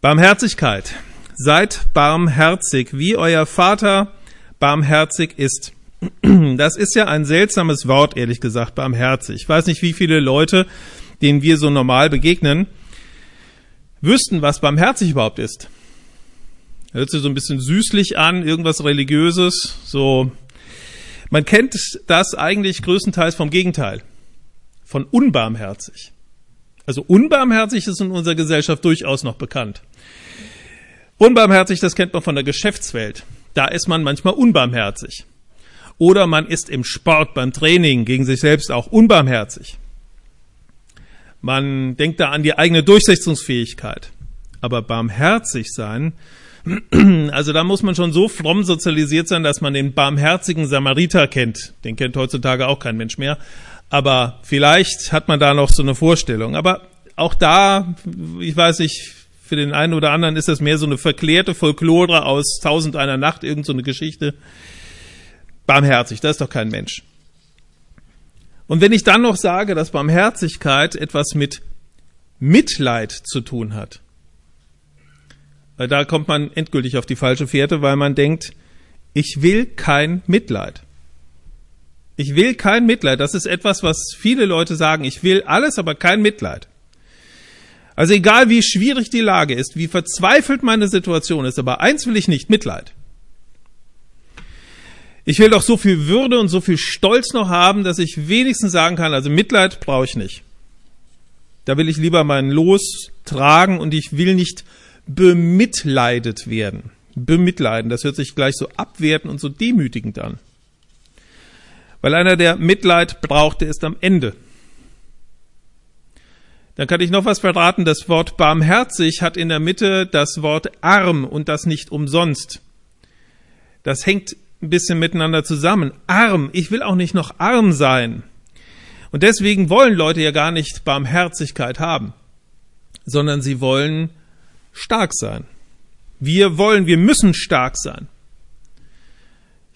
Barmherzigkeit. Seid barmherzig, wie euer Vater barmherzig ist. Das ist ja ein seltsames Wort, ehrlich gesagt, barmherzig. Ich weiß nicht, wie viele Leute, denen wir so normal begegnen, wüssten, was barmherzig überhaupt ist. Hört sich so ein bisschen süßlich an, irgendwas religiöses, so. Man kennt das eigentlich größtenteils vom Gegenteil. Von unbarmherzig. Also unbarmherzig ist in unserer Gesellschaft durchaus noch bekannt. Unbarmherzig, das kennt man von der Geschäftswelt. Da ist man manchmal unbarmherzig. Oder man ist im Sport, beim Training gegen sich selbst auch unbarmherzig. Man denkt da an die eigene Durchsetzungsfähigkeit. Aber barmherzig sein, also da muss man schon so fromm sozialisiert sein, dass man den barmherzigen Samariter kennt. Den kennt heutzutage auch kein Mensch mehr. Aber vielleicht hat man da noch so eine Vorstellung. Aber auch da, ich weiß nicht, für den einen oder anderen ist das mehr so eine verklärte Folklore aus Tausend einer Nacht, irgend so eine Geschichte. Barmherzig, das ist doch kein Mensch. Und wenn ich dann noch sage, dass Barmherzigkeit etwas mit Mitleid zu tun hat, da kommt man endgültig auf die falsche Fährte, weil man denkt, ich will kein Mitleid. Ich will kein Mitleid. Das ist etwas, was viele Leute sagen. Ich will alles, aber kein Mitleid. Also egal wie schwierig die Lage ist, wie verzweifelt meine Situation ist, aber eins will ich nicht, Mitleid. Ich will doch so viel Würde und so viel Stolz noch haben, dass ich wenigstens sagen kann, also Mitleid brauche ich nicht. Da will ich lieber mein Los tragen und ich will nicht bemitleidet werden. Bemitleiden, das hört sich gleich so abwertend und so demütigend an. Weil einer, der Mitleid braucht, der ist am Ende. Dann kann ich noch was verraten. Das Wort barmherzig hat in der Mitte das Wort arm und das nicht umsonst. Das hängt ein bisschen miteinander zusammen. Arm. Ich will auch nicht noch arm sein. Und deswegen wollen Leute ja gar nicht Barmherzigkeit haben, sondern sie wollen stark sein. Wir wollen, wir müssen stark sein.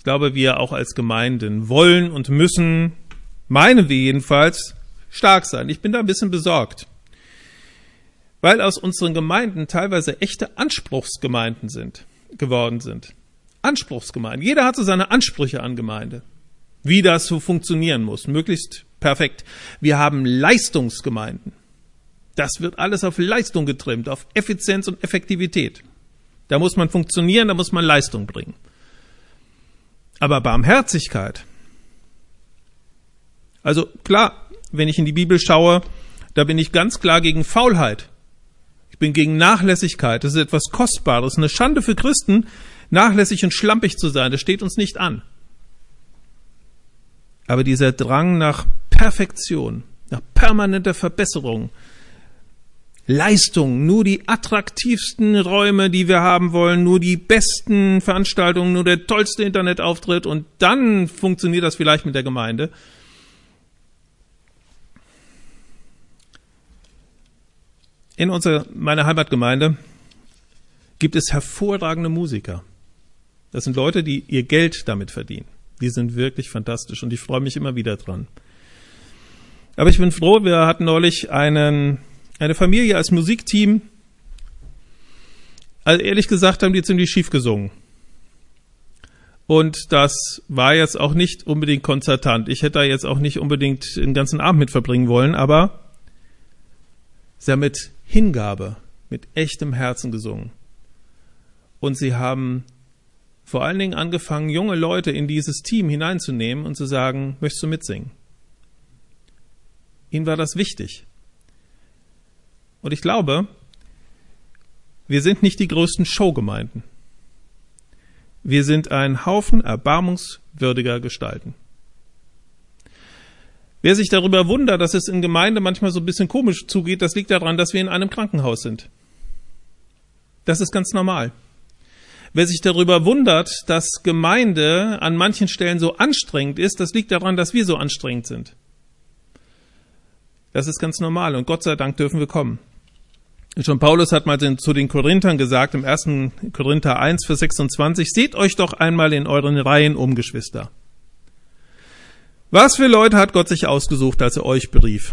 Ich glaube, wir auch als Gemeinden wollen und müssen, meinen wir jedenfalls, stark sein. Ich bin da ein bisschen besorgt, weil aus unseren Gemeinden teilweise echte Anspruchsgemeinden sind, geworden sind. Anspruchsgemeinden. Jeder hat so seine Ansprüche an Gemeinde. Wie das so funktionieren muss. Möglichst perfekt. Wir haben Leistungsgemeinden. Das wird alles auf Leistung getrimmt, auf Effizienz und Effektivität. Da muss man funktionieren, da muss man Leistung bringen. Aber Barmherzigkeit. Also klar, wenn ich in die Bibel schaue, da bin ich ganz klar gegen Faulheit. Ich bin gegen Nachlässigkeit. Das ist etwas Kostbares, eine Schande für Christen, nachlässig und schlampig zu sein. Das steht uns nicht an. Aber dieser Drang nach Perfektion, nach permanenter Verbesserung, Leistung, nur die attraktivsten Räume, die wir haben wollen, nur die besten Veranstaltungen, nur der tollste Internetauftritt und dann funktioniert das vielleicht mit der Gemeinde. In unserer, meiner Heimatgemeinde gibt es hervorragende Musiker. Das sind Leute, die ihr Geld damit verdienen. Die sind wirklich fantastisch und ich freue mich immer wieder dran. Aber ich bin froh, wir hatten neulich einen eine Familie als Musikteam. Also ehrlich gesagt haben die ziemlich schief gesungen. Und das war jetzt auch nicht unbedingt konzertant. Ich hätte da jetzt auch nicht unbedingt den ganzen Abend mit verbringen wollen, aber sie haben mit Hingabe, mit echtem Herzen gesungen. Und sie haben vor allen Dingen angefangen, junge Leute in dieses Team hineinzunehmen und zu sagen, möchtest du mitsingen? Ihnen war das wichtig. Und ich glaube, wir sind nicht die größten Showgemeinden. Wir sind ein Haufen erbarmungswürdiger Gestalten. Wer sich darüber wundert, dass es in Gemeinde manchmal so ein bisschen komisch zugeht, das liegt daran, dass wir in einem Krankenhaus sind. Das ist ganz normal. Wer sich darüber wundert, dass Gemeinde an manchen Stellen so anstrengend ist, das liegt daran, dass wir so anstrengend sind. Das ist ganz normal und Gott sei Dank dürfen wir kommen. Schon Paulus hat mal zu den Korinthern gesagt, im 1. Korinther 1, Vers 26, seht euch doch einmal in euren Reihen um, Geschwister. Was für Leute hat Gott sich ausgesucht, als er euch berief?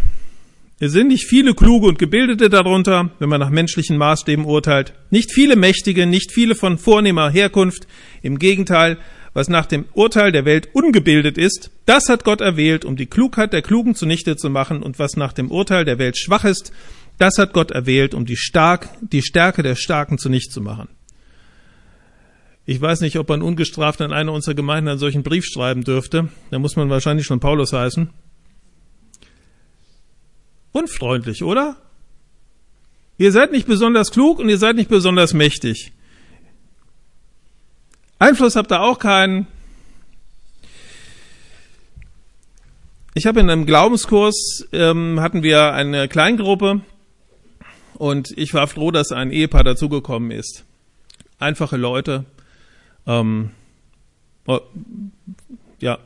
Es sind nicht viele Kluge und Gebildete darunter, wenn man nach menschlichen Maßstäben urteilt. Nicht viele Mächtige, nicht viele von vornehmer Herkunft. Im Gegenteil, was nach dem Urteil der Welt ungebildet ist, das hat Gott erwählt, um die Klugheit der Klugen zunichte zu machen. Und was nach dem Urteil der Welt schwach ist, das hat Gott erwählt, um die, stark, die Stärke der Starken zunichte zu machen. Ich weiß nicht, ob man ungestraft an eine unserer Gemeinden einen solchen Brief schreiben dürfte. Da muss man wahrscheinlich schon Paulus heißen. Unfreundlich, oder? Ihr seid nicht besonders klug und ihr seid nicht besonders mächtig. Einfluss habt ihr auch keinen. Ich habe in einem Glaubenskurs ähm, hatten wir eine Kleingruppe und ich war froh, dass ein Ehepaar dazugekommen ist. Einfache Leute, ähm, oh, ja,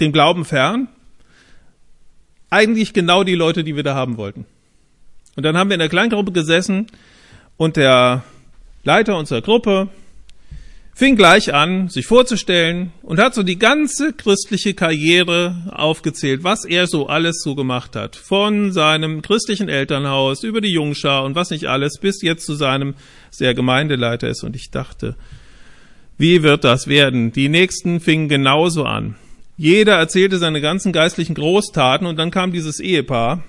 dem Glauben fern, eigentlich genau die Leute, die wir da haben wollten. Und dann haben wir in der Kleingruppe gesessen und der Leiter unserer Gruppe fing gleich an, sich vorzustellen und hat so die ganze christliche Karriere aufgezählt, was er so alles so gemacht hat. Von seinem christlichen Elternhaus über die Jungschar und was nicht alles, bis jetzt zu seinem sehr Gemeindeleiter ist. Und ich dachte, wie wird das werden? Die nächsten fingen genauso an. Jeder erzählte seine ganzen geistlichen Großtaten und dann kam dieses Ehepaar,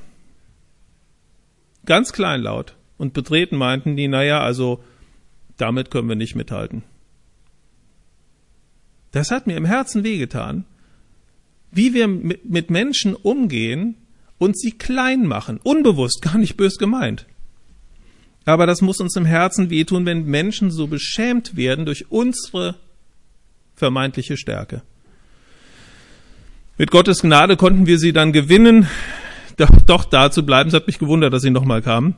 ganz kleinlaut und betreten meinten die, naja, also damit können wir nicht mithalten. Das hat mir im Herzen wehgetan, wie wir mit Menschen umgehen und sie klein machen, unbewusst, gar nicht bös gemeint. Aber das muss uns im Herzen wehtun, wenn Menschen so beschämt werden durch unsere vermeintliche Stärke. Mit Gottes Gnade konnten wir sie dann gewinnen, doch, doch da zu bleiben. Es hat mich gewundert, dass sie nochmal kamen,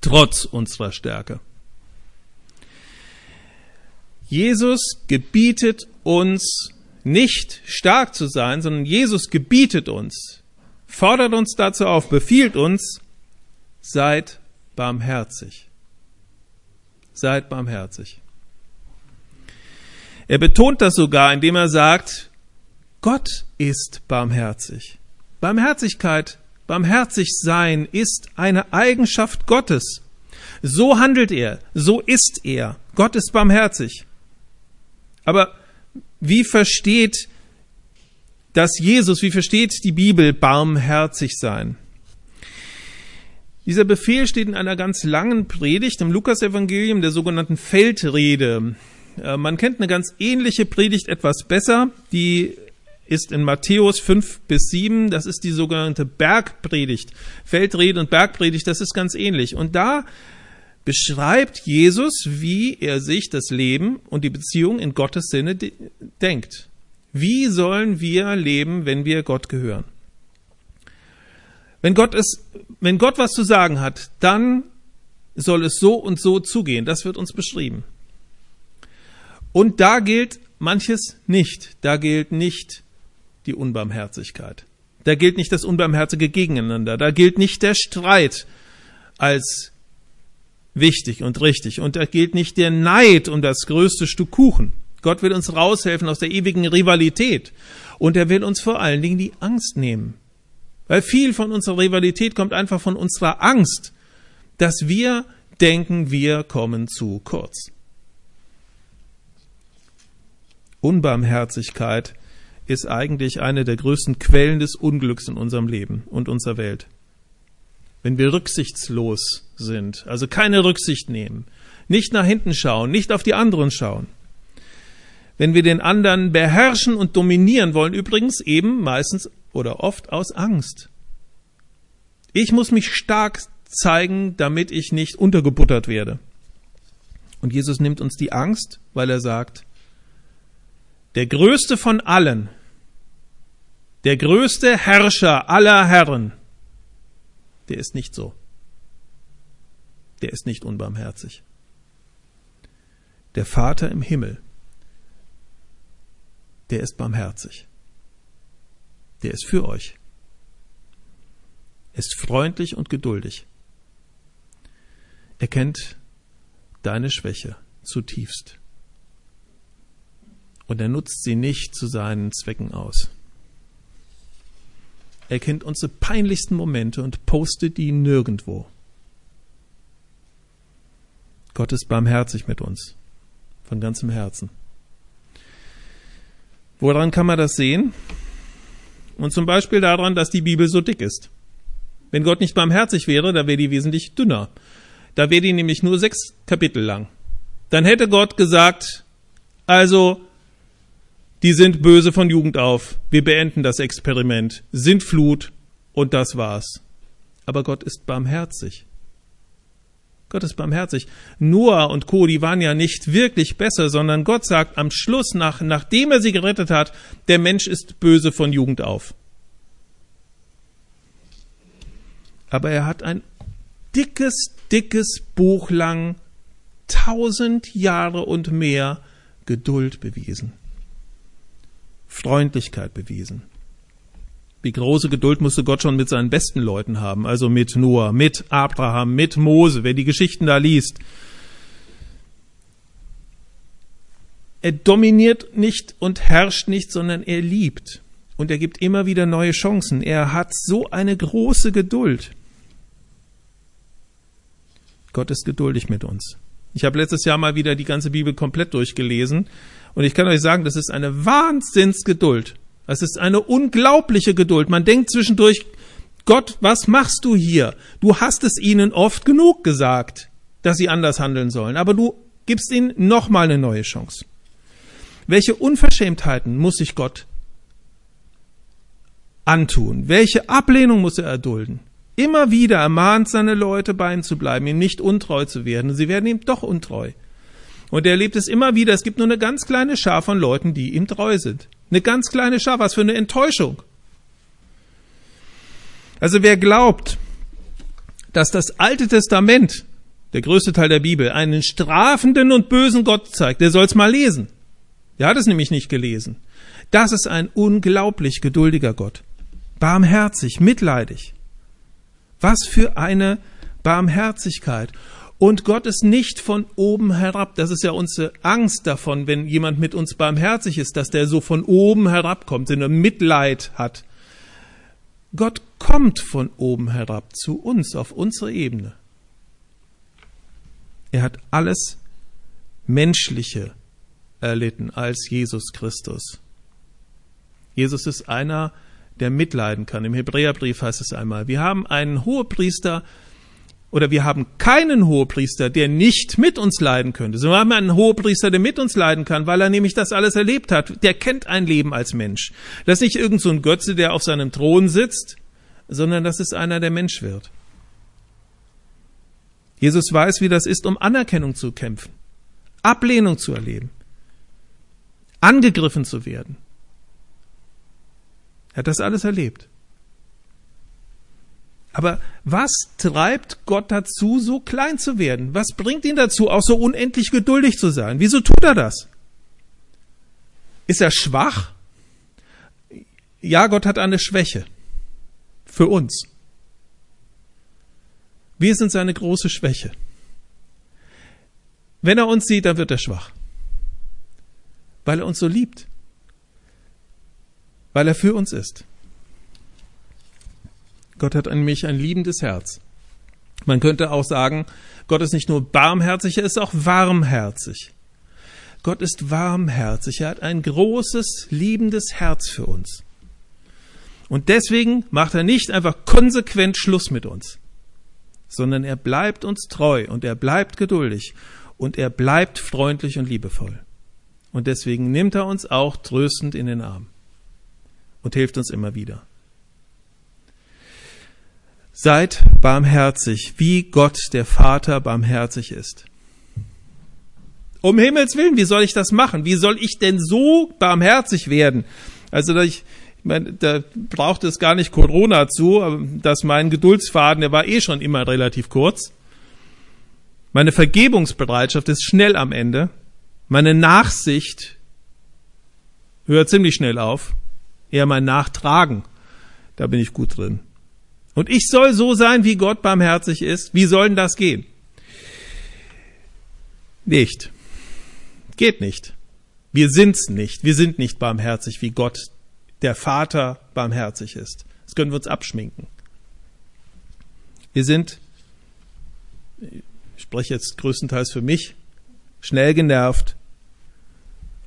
trotz unserer Stärke. Jesus gebietet uns nicht stark zu sein, sondern Jesus gebietet uns, fordert uns dazu auf, befiehlt uns, seid barmherzig. Seid barmherzig. Er betont das sogar, indem er sagt, Gott ist barmherzig. Barmherzigkeit, barmherzig sein ist eine Eigenschaft Gottes. So handelt er, so ist er. Gott ist barmherzig. Aber wie versteht das Jesus, wie versteht die Bibel barmherzig sein? Dieser Befehl steht in einer ganz langen Predigt im Lukasevangelium, der sogenannten Feldrede. Äh, man kennt eine ganz ähnliche Predigt etwas besser, die ist in Matthäus 5 bis 7, das ist die sogenannte Bergpredigt. Feldrede und Bergpredigt, das ist ganz ähnlich. Und da beschreibt Jesus, wie er sich das Leben und die Beziehung in Gottes Sinne de denkt. Wie sollen wir leben, wenn wir Gott gehören? Wenn Gott es, wenn Gott was zu sagen hat, dann soll es so und so zugehen. Das wird uns beschrieben. Und da gilt manches nicht. Da gilt nicht die Unbarmherzigkeit. Da gilt nicht das Unbarmherzige gegeneinander. Da gilt nicht der Streit als wichtig und richtig. Und da gilt nicht der Neid um das größte Stück Kuchen. Gott will uns raushelfen aus der ewigen Rivalität. Und er will uns vor allen Dingen die Angst nehmen. Weil viel von unserer Rivalität kommt einfach von unserer Angst, dass wir denken, wir kommen zu kurz. Unbarmherzigkeit ist eigentlich eine der größten Quellen des Unglücks in unserem Leben und unserer Welt. Wenn wir rücksichtslos sind, also keine Rücksicht nehmen, nicht nach hinten schauen, nicht auf die anderen schauen. Wenn wir den anderen beherrschen und dominieren wollen, übrigens eben meistens oder oft aus Angst. Ich muss mich stark zeigen, damit ich nicht untergebuttert werde. Und Jesus nimmt uns die Angst, weil er sagt, der größte von allen der größte Herrscher aller Herren, der ist nicht so. Der ist nicht unbarmherzig. Der Vater im Himmel, der ist barmherzig. Der ist für euch. Er ist freundlich und geduldig. Er kennt deine Schwäche zutiefst. Und er nutzt sie nicht zu seinen Zwecken aus. Er kennt unsere peinlichsten Momente und postet die nirgendwo. Gott ist barmherzig mit uns. Von ganzem Herzen. Woran kann man das sehen? Und zum Beispiel daran, dass die Bibel so dick ist. Wenn Gott nicht barmherzig wäre, da wäre die wesentlich dünner. Da wäre die nämlich nur sechs Kapitel lang. Dann hätte Gott gesagt, also, die sind böse von Jugend auf, wir beenden das Experiment, sind Flut und das war's. Aber Gott ist barmherzig. Gott ist barmherzig. Noah und Co., die waren ja nicht wirklich besser, sondern Gott sagt am Schluss, nach, nachdem er sie gerettet hat, der Mensch ist böse von Jugend auf. Aber er hat ein dickes, dickes Buch lang, tausend Jahre und mehr Geduld bewiesen. Freundlichkeit bewiesen. Wie große Geduld musste Gott schon mit seinen besten Leuten haben, also mit Noah, mit Abraham, mit Mose, wer die Geschichten da liest. Er dominiert nicht und herrscht nicht, sondern er liebt. Und er gibt immer wieder neue Chancen. Er hat so eine große Geduld. Gott ist geduldig mit uns. Ich habe letztes Jahr mal wieder die ganze Bibel komplett durchgelesen und ich kann euch sagen, das ist eine Wahnsinnsgeduld. Das ist eine unglaubliche Geduld. Man denkt zwischendurch, Gott, was machst du hier? Du hast es ihnen oft genug gesagt, dass sie anders handeln sollen, aber du gibst ihnen nochmal eine neue Chance. Welche Unverschämtheiten muss sich Gott antun? Welche Ablehnung muss er erdulden? Immer wieder ermahnt seine Leute, bei ihm zu bleiben, ihm nicht untreu zu werden. Und sie werden ihm doch untreu. Und er erlebt es immer wieder. Es gibt nur eine ganz kleine Schar von Leuten, die ihm treu sind. Eine ganz kleine Schar, was für eine Enttäuschung. Also wer glaubt, dass das Alte Testament, der größte Teil der Bibel, einen strafenden und bösen Gott zeigt, der soll es mal lesen. Der hat es nämlich nicht gelesen. Das ist ein unglaublich geduldiger Gott. Barmherzig, mitleidig. Was für eine Barmherzigkeit. Und Gott ist nicht von oben herab. Das ist ja unsere Angst davon, wenn jemand mit uns barmherzig ist, dass der so von oben herabkommt, wenn er Mitleid hat. Gott kommt von oben herab zu uns, auf unsere Ebene. Er hat alles Menschliche erlitten als Jesus Christus. Jesus ist einer, der mitleiden kann. Im Hebräerbrief heißt es einmal, wir haben einen Hohepriester, oder wir haben keinen Hohepriester, der nicht mit uns leiden könnte, sondern wir haben einen Hohepriester, der mit uns leiden kann, weil er nämlich das alles erlebt hat. Der kennt ein Leben als Mensch. Das ist nicht irgend so ein Götze, der auf seinem Thron sitzt, sondern das ist einer, der Mensch wird. Jesus weiß, wie das ist, um Anerkennung zu kämpfen, Ablehnung zu erleben, angegriffen zu werden. Er hat das alles erlebt. Aber was treibt Gott dazu, so klein zu werden? Was bringt ihn dazu, auch so unendlich geduldig zu sein? Wieso tut er das? Ist er schwach? Ja, Gott hat eine Schwäche. Für uns. Wir sind seine große Schwäche. Wenn er uns sieht, dann wird er schwach. Weil er uns so liebt. Weil er für uns ist. Gott hat an mich ein liebendes Herz. Man könnte auch sagen, Gott ist nicht nur barmherzig, er ist auch warmherzig. Gott ist warmherzig, er hat ein großes, liebendes Herz für uns. Und deswegen macht er nicht einfach konsequent Schluss mit uns, sondern er bleibt uns treu und er bleibt geduldig und er bleibt freundlich und liebevoll. Und deswegen nimmt er uns auch tröstend in den Arm und hilft uns immer wieder. Seid barmherzig, wie Gott der Vater barmherzig ist. Um Himmels Willen, wie soll ich das machen? Wie soll ich denn so barmherzig werden? Also, ich, ich meine, da braucht es gar nicht Corona zu, dass mein Geduldsfaden, der war eh schon immer relativ kurz. Meine Vergebungsbereitschaft ist schnell am Ende. Meine Nachsicht hört ziemlich schnell auf. Eher mein Nachtragen, da bin ich gut drin. Und ich soll so sein, wie Gott barmherzig ist. Wie soll denn das gehen? Nicht. Geht nicht. Wir sind's nicht. Wir sind nicht barmherzig, wie Gott, der Vater, barmherzig ist. Das können wir uns abschminken. Wir sind, ich spreche jetzt größtenteils für mich, schnell genervt,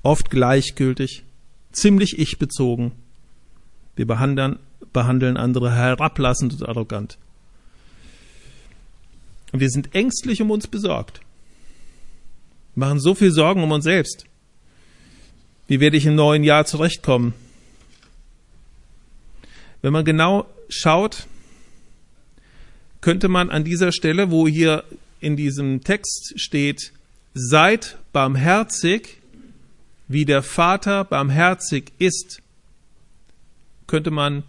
oft gleichgültig, ziemlich ich-bezogen. Wir behandeln, behandeln andere herablassend und arrogant. Und wir sind ängstlich um uns besorgt. Wir machen so viel Sorgen um uns selbst. Wie werde ich im neuen Jahr zurechtkommen? Wenn man genau schaut, könnte man an dieser Stelle, wo hier in diesem Text steht, seid barmherzig, wie der Vater barmherzig ist, könnte man,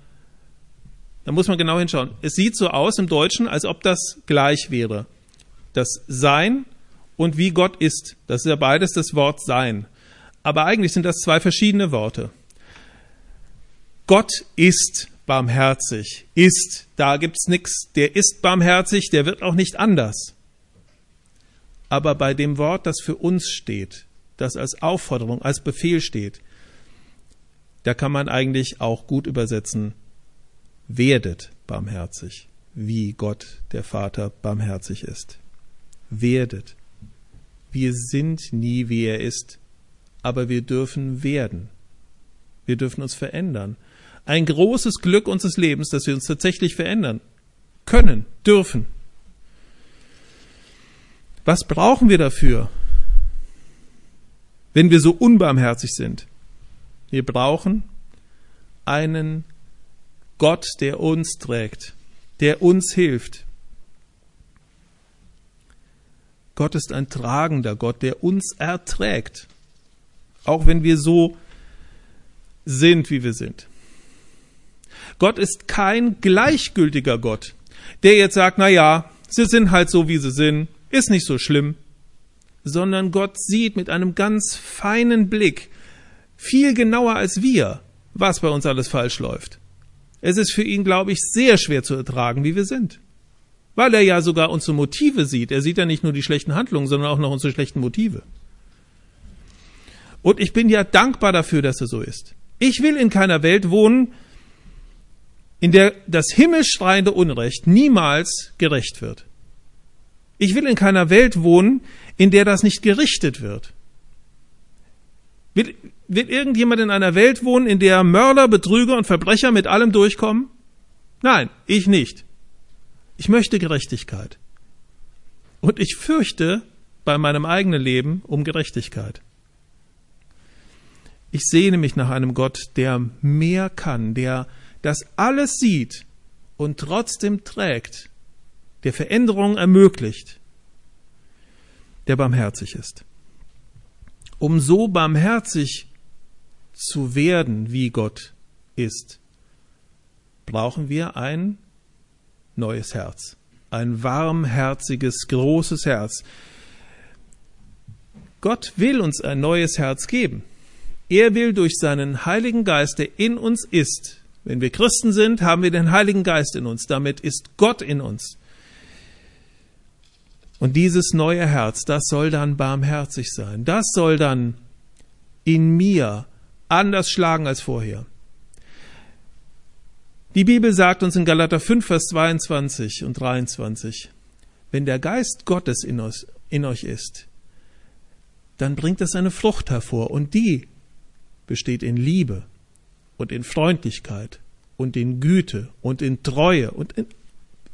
da muss man genau hinschauen. Es sieht so aus im Deutschen, als ob das gleich wäre. Das Sein und wie Gott ist. Das ist ja beides das Wort Sein. Aber eigentlich sind das zwei verschiedene Worte. Gott ist barmherzig. Ist, da gibt's nichts. Der ist barmherzig, der wird auch nicht anders. Aber bei dem Wort, das für uns steht, das als Aufforderung, als Befehl steht, da kann man eigentlich auch gut übersetzen, werdet barmherzig, wie Gott der Vater barmherzig ist. Werdet. Wir sind nie, wie er ist, aber wir dürfen werden. Wir dürfen uns verändern. Ein großes Glück unseres Lebens, dass wir uns tatsächlich verändern können, dürfen. Was brauchen wir dafür, wenn wir so unbarmherzig sind? Wir brauchen einen Gott, der uns trägt, der uns hilft. Gott ist ein tragender Gott, der uns erträgt, auch wenn wir so sind, wie wir sind. Gott ist kein gleichgültiger Gott, der jetzt sagt, na ja, sie sind halt so, wie sie sind, ist nicht so schlimm, sondern Gott sieht mit einem ganz feinen Blick, viel genauer als wir, was bei uns alles falsch läuft. Es ist für ihn, glaube ich, sehr schwer zu ertragen, wie wir sind. Weil er ja sogar unsere Motive sieht. Er sieht ja nicht nur die schlechten Handlungen, sondern auch noch unsere schlechten Motive. Und ich bin ja dankbar dafür, dass er so ist. Ich will in keiner Welt wohnen, in der das himmelschreiende Unrecht niemals gerecht wird. Ich will in keiner Welt wohnen, in der das nicht gerichtet wird. Will irgendjemand in einer Welt wohnen, in der Mörder, Betrüger und Verbrecher mit allem durchkommen? Nein, ich nicht. Ich möchte Gerechtigkeit. Und ich fürchte bei meinem eigenen Leben um Gerechtigkeit. Ich sehne mich nach einem Gott, der mehr kann, der das alles sieht und trotzdem trägt der Veränderung ermöglicht, der barmherzig ist. Um so barmherzig zu werden, wie Gott ist, brauchen wir ein neues Herz, ein warmherziges, großes Herz. Gott will uns ein neues Herz geben. Er will durch seinen Heiligen Geist, der in uns ist, wenn wir Christen sind, haben wir den Heiligen Geist in uns, damit ist Gott in uns. Und dieses neue Herz, das soll dann barmherzig sein. Das soll dann in mir anders schlagen als vorher. Die Bibel sagt uns in Galater 5, Vers 22 und 23, wenn der Geist Gottes in, uns, in euch ist, dann bringt das eine Frucht hervor und die besteht in Liebe und in Freundlichkeit und in Güte und in Treue und in,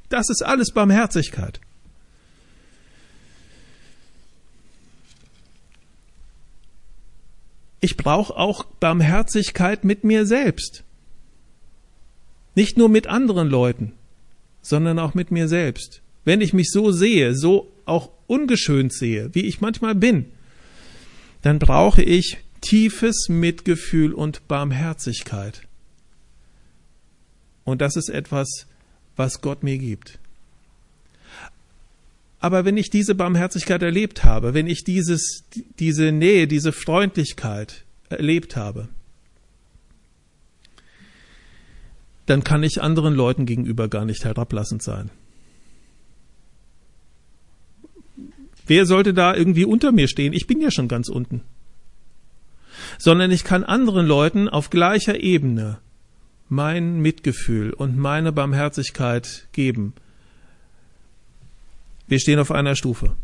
das ist alles Barmherzigkeit. Ich brauche auch Barmherzigkeit mit mir selbst. Nicht nur mit anderen Leuten, sondern auch mit mir selbst. Wenn ich mich so sehe, so auch ungeschönt sehe, wie ich manchmal bin, dann brauche ich tiefes Mitgefühl und Barmherzigkeit. Und das ist etwas, was Gott mir gibt. Aber wenn ich diese Barmherzigkeit erlebt habe, wenn ich dieses, diese Nähe, diese Freundlichkeit erlebt habe, dann kann ich anderen Leuten gegenüber gar nicht herablassend sein. Wer sollte da irgendwie unter mir stehen? Ich bin ja schon ganz unten. Sondern ich kann anderen Leuten auf gleicher Ebene mein Mitgefühl und meine Barmherzigkeit geben. Wir stehen auf einer Stufe.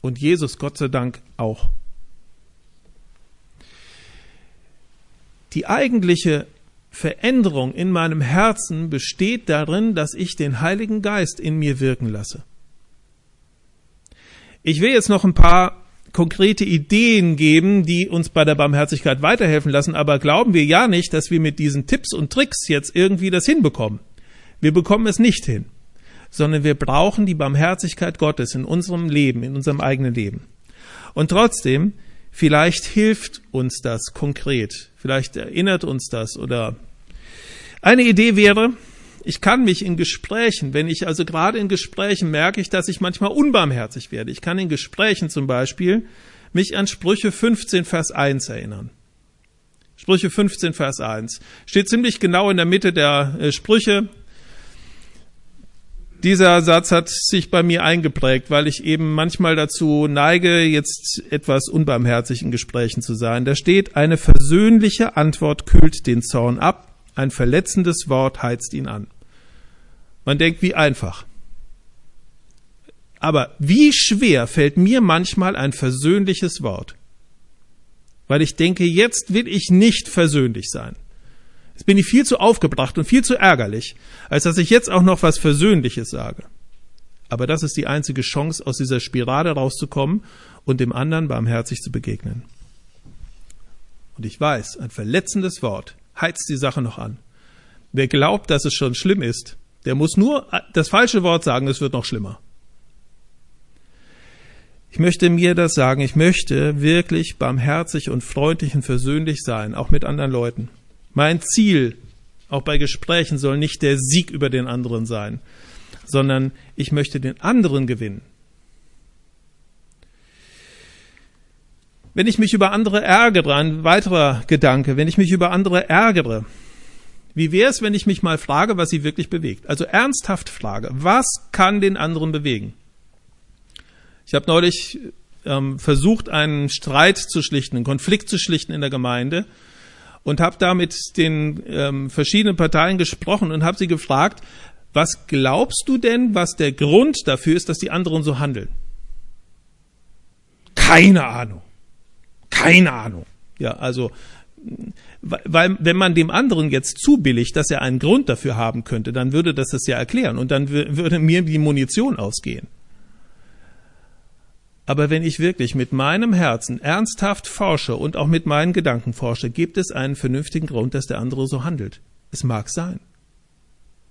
Und Jesus, Gott sei Dank, auch. Die eigentliche Veränderung in meinem Herzen besteht darin, dass ich den Heiligen Geist in mir wirken lasse. Ich will jetzt noch ein paar konkrete Ideen geben, die uns bei der Barmherzigkeit weiterhelfen lassen, aber glauben wir ja nicht, dass wir mit diesen Tipps und Tricks jetzt irgendwie das hinbekommen. Wir bekommen es nicht hin, sondern wir brauchen die Barmherzigkeit Gottes in unserem Leben, in unserem eigenen Leben. Und trotzdem, vielleicht hilft uns das konkret, vielleicht erinnert uns das oder eine Idee wäre, ich kann mich in Gesprächen, wenn ich also gerade in Gesprächen merke ich, dass ich manchmal unbarmherzig werde. Ich kann in Gesprächen zum Beispiel mich an Sprüche 15, Vers 1 erinnern. Sprüche 15, Vers 1. Steht ziemlich genau in der Mitte der äh, Sprüche. Dieser Satz hat sich bei mir eingeprägt, weil ich eben manchmal dazu neige, jetzt etwas unbarmherzig in Gesprächen zu sein. Da steht, eine versöhnliche Antwort kühlt den Zorn ab, ein verletzendes Wort heizt ihn an. Man denkt, wie einfach. Aber wie schwer fällt mir manchmal ein versöhnliches Wort? Weil ich denke, jetzt will ich nicht versöhnlich sein. Jetzt bin ich viel zu aufgebracht und viel zu ärgerlich, als dass ich jetzt auch noch was Versöhnliches sage. Aber das ist die einzige Chance, aus dieser Spirale rauszukommen und dem anderen barmherzig zu begegnen. Und ich weiß, ein verletzendes Wort heizt die Sache noch an. Wer glaubt, dass es schon schlimm ist, der muss nur das falsche Wort sagen, es wird noch schlimmer. Ich möchte mir das sagen, ich möchte wirklich barmherzig und freundlich und versöhnlich sein, auch mit anderen Leuten. Mein Ziel, auch bei Gesprächen, soll nicht der Sieg über den anderen sein, sondern ich möchte den anderen gewinnen. Wenn ich mich über andere ärgere, ein weiterer Gedanke, wenn ich mich über andere ärgere, wie wäre es, wenn ich mich mal frage, was sie wirklich bewegt? Also ernsthaft frage, was kann den anderen bewegen? Ich habe neulich ähm, versucht, einen Streit zu schlichten, einen Konflikt zu schlichten in der Gemeinde und habe da mit den ähm, verschiedenen Parteien gesprochen und habe sie gefragt, was glaubst du denn, was der Grund dafür ist, dass die anderen so handeln? Keine Ahnung. Keine Ahnung. Ja, also weil wenn man dem anderen jetzt zubilligt, dass er einen Grund dafür haben könnte, dann würde das das ja erklären und dann würde mir die Munition ausgehen. Aber wenn ich wirklich mit meinem Herzen ernsthaft forsche und auch mit meinen Gedanken forsche, gibt es einen vernünftigen Grund, dass der andere so handelt. Es mag sein.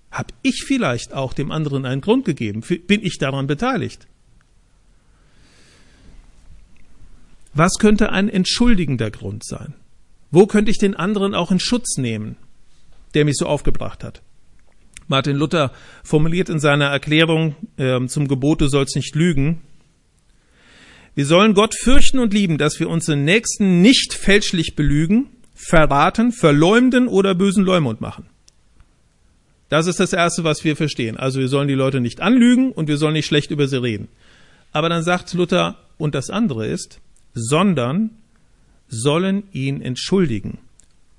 Hab ich vielleicht auch dem anderen einen Grund gegeben? Bin ich daran beteiligt? Was könnte ein entschuldigender Grund sein? Wo könnte ich den anderen auch in Schutz nehmen, der mich so aufgebracht hat? Martin Luther formuliert in seiner Erklärung äh, zum Gebot, du sollst nicht lügen. Wir sollen Gott fürchten und lieben, dass wir unseren Nächsten nicht fälschlich belügen, verraten, verleumden oder bösen Leumund machen. Das ist das Erste, was wir verstehen. Also wir sollen die Leute nicht anlügen und wir sollen nicht schlecht über sie reden. Aber dann sagt Luther, und das andere ist, sondern sollen ihn entschuldigen,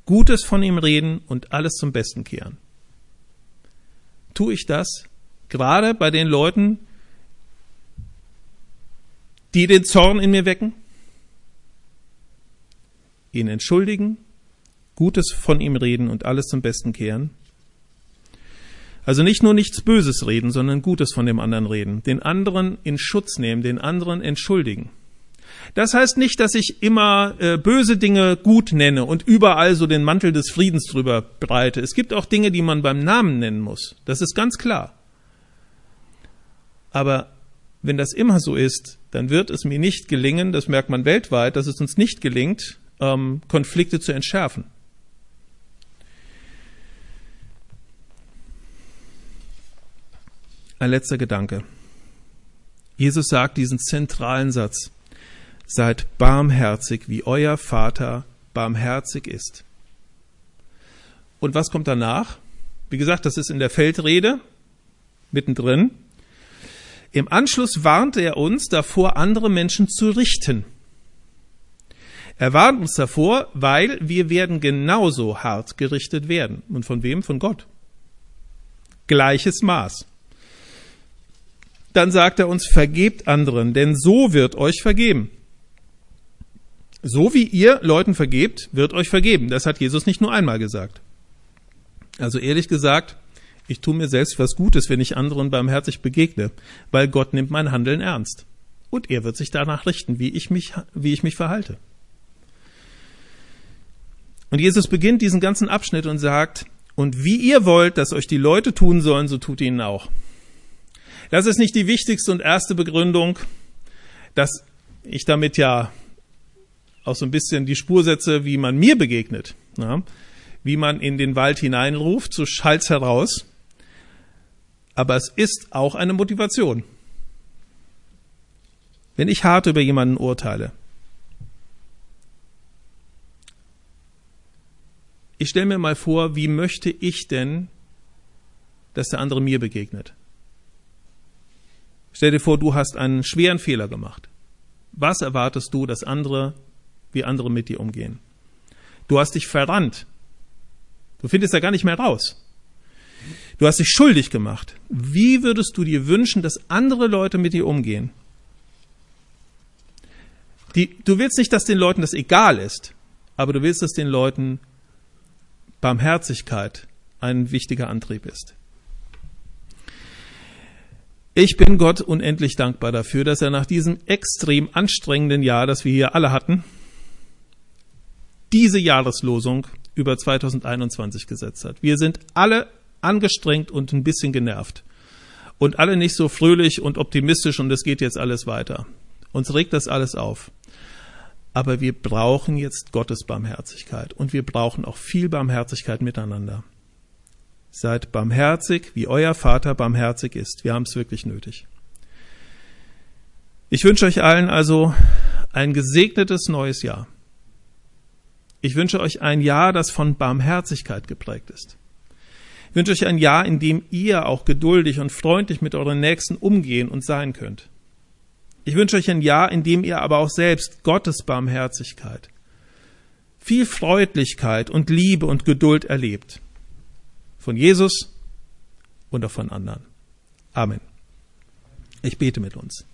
Gutes von ihm reden und alles zum Besten kehren. Tue ich das gerade bei den Leuten, die den Zorn in mir wecken? Ihn entschuldigen, Gutes von ihm reden und alles zum Besten kehren? Also nicht nur nichts Böses reden, sondern Gutes von dem anderen reden, den anderen in Schutz nehmen, den anderen entschuldigen. Das heißt nicht, dass ich immer äh, böse Dinge gut nenne und überall so den Mantel des Friedens drüber breite. Es gibt auch Dinge, die man beim Namen nennen muss. Das ist ganz klar. Aber wenn das immer so ist, dann wird es mir nicht gelingen, das merkt man weltweit, dass es uns nicht gelingt, ähm, Konflikte zu entschärfen. Ein letzter Gedanke. Jesus sagt diesen zentralen Satz seid barmherzig, wie euer Vater barmherzig ist. Und was kommt danach? Wie gesagt, das ist in der Feldrede mittendrin. Im Anschluss warnt er uns davor, andere Menschen zu richten. Er warnt uns davor, weil wir werden genauso hart gerichtet werden. Und von wem? Von Gott. Gleiches Maß. Dann sagt er uns, vergebt anderen, denn so wird euch vergeben. So wie ihr Leuten vergebt, wird euch vergeben. Das hat Jesus nicht nur einmal gesagt. Also ehrlich gesagt, ich tue mir selbst was Gutes, wenn ich anderen barmherzig begegne, weil Gott nimmt mein Handeln ernst. Und er wird sich danach richten, wie ich mich, wie ich mich verhalte. Und Jesus beginnt diesen ganzen Abschnitt und sagt, und wie ihr wollt, dass euch die Leute tun sollen, so tut ihnen auch. Das ist nicht die wichtigste und erste Begründung, dass ich damit ja auch so ein bisschen die Spur setze, wie man mir begegnet. Ja? Wie man in den Wald hineinruft, so schallt's heraus. Aber es ist auch eine Motivation. Wenn ich hart über jemanden urteile, ich stelle mir mal vor, wie möchte ich denn, dass der andere mir begegnet? Stell dir vor, du hast einen schweren Fehler gemacht. Was erwartest du, dass andere, wie andere mit dir umgehen? Du hast dich verrannt. Du findest ja gar nicht mehr raus. Du hast dich schuldig gemacht. Wie würdest du dir wünschen, dass andere Leute mit dir umgehen? Die, du willst nicht, dass den Leuten das egal ist, aber du willst, dass den Leuten Barmherzigkeit ein wichtiger Antrieb ist. Ich bin Gott unendlich dankbar dafür, dass er nach diesem extrem anstrengenden Jahr, das wir hier alle hatten, diese Jahreslosung über 2021 gesetzt hat. Wir sind alle angestrengt und ein bisschen genervt und alle nicht so fröhlich und optimistisch und es geht jetzt alles weiter. Uns regt das alles auf. Aber wir brauchen jetzt Gottes Barmherzigkeit und wir brauchen auch viel Barmherzigkeit miteinander. Seid barmherzig, wie euer Vater barmherzig ist. Wir haben es wirklich nötig. Ich wünsche euch allen also ein gesegnetes neues Jahr. Ich wünsche euch ein Jahr, das von Barmherzigkeit geprägt ist. Ich wünsche euch ein Jahr, in dem ihr auch geduldig und freundlich mit euren Nächsten umgehen und sein könnt. Ich wünsche euch ein Jahr, in dem ihr aber auch selbst Gottes Barmherzigkeit, viel Freundlichkeit und Liebe und Geduld erlebt. Von Jesus und auch von anderen. Amen. Ich bete mit uns.